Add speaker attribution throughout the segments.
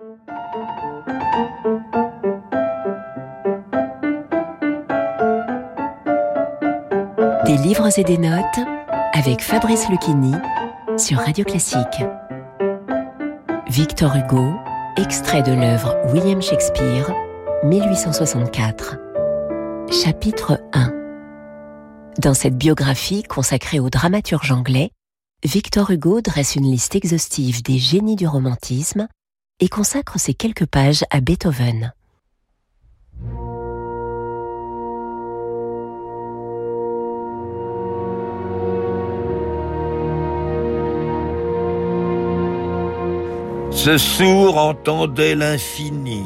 Speaker 1: Des livres et des notes avec Fabrice Lucchini sur Radio Classique. Victor Hugo, extrait de l'œuvre William Shakespeare, 1864. Chapitre 1 Dans cette biographie consacrée au dramaturge anglais, Victor Hugo dresse une liste exhaustive des génies du romantisme et consacre ces quelques pages à Beethoven.
Speaker 2: Ce sourd entendait l'infini.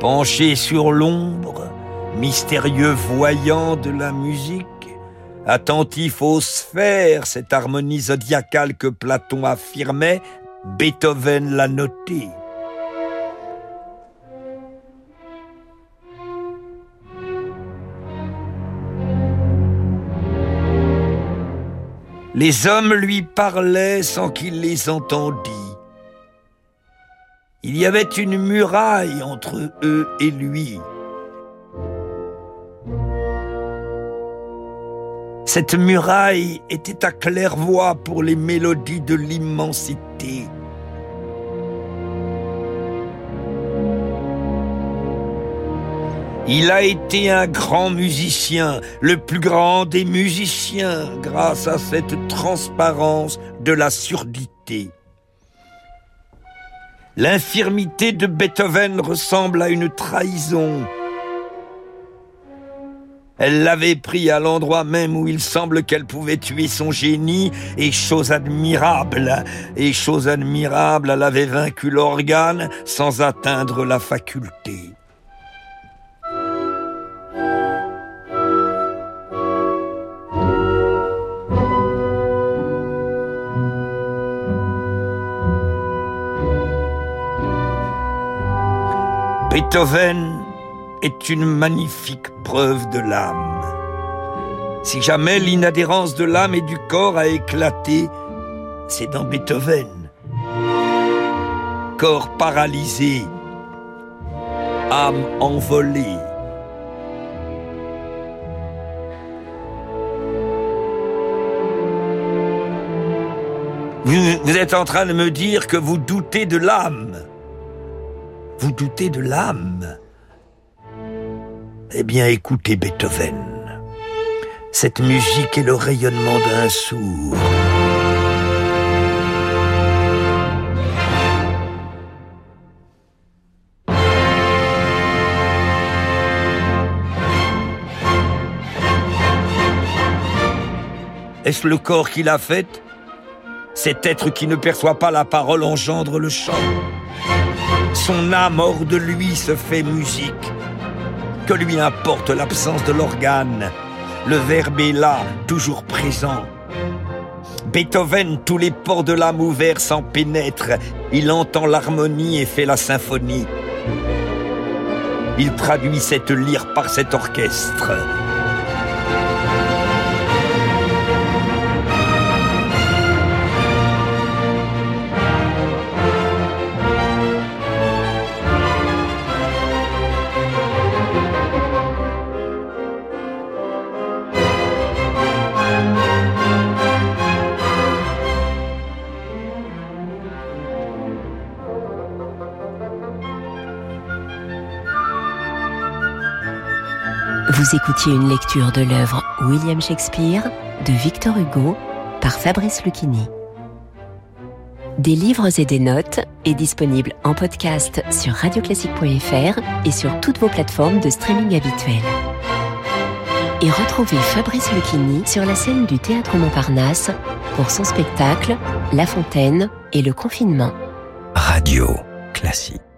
Speaker 2: Penché sur l'ombre, mystérieux voyant de la musique, attentif aux sphères, cette harmonie zodiacale que Platon affirmait, Beethoven l'a notée. Les hommes lui parlaient sans qu'il les entendît. Il y avait une muraille entre eux et lui. Cette muraille était à claire-voix pour les mélodies de l'immensité. Il a été un grand musicien, le plus grand des musiciens, grâce à cette transparence de la surdité. L'infirmité de Beethoven ressemble à une trahison. Elle l'avait pris à l'endroit même où il semble qu'elle pouvait tuer son génie, et chose admirable, et chose admirable, elle avait vaincu l'organe sans atteindre la faculté. Beethoven est une magnifique preuve de l'âme. Si jamais l'inadhérence de l'âme et du corps a éclaté, c'est dans Beethoven. Corps paralysé, âme envolée. Vous, êtes en train de me dire que vous doutez de l'âme. Vous doutez de l'âme Eh bien, écoutez Beethoven. Cette musique est le rayonnement d'un sourd. Est-ce le corps qui l'a faite Cet être qui ne perçoit pas la parole engendre le chant. Son âme hors de lui se fait musique. Que lui importe l'absence de l'organe Le verbe est là, toujours présent. Beethoven, tous les ports de l'âme ouverts s'en pénètrent. Il entend l'harmonie et fait la symphonie. Il traduit cette lyre par cet orchestre.
Speaker 1: Vous écoutiez une lecture de l'œuvre William Shakespeare de Victor Hugo par Fabrice Lucchini. Des livres et des notes est disponible en podcast sur radioclassique.fr et sur toutes vos plateformes de streaming habituelles. Et retrouvez Fabrice Lucchini sur la scène du Théâtre Montparnasse pour son spectacle La Fontaine et le confinement.
Speaker 3: Radio Classique.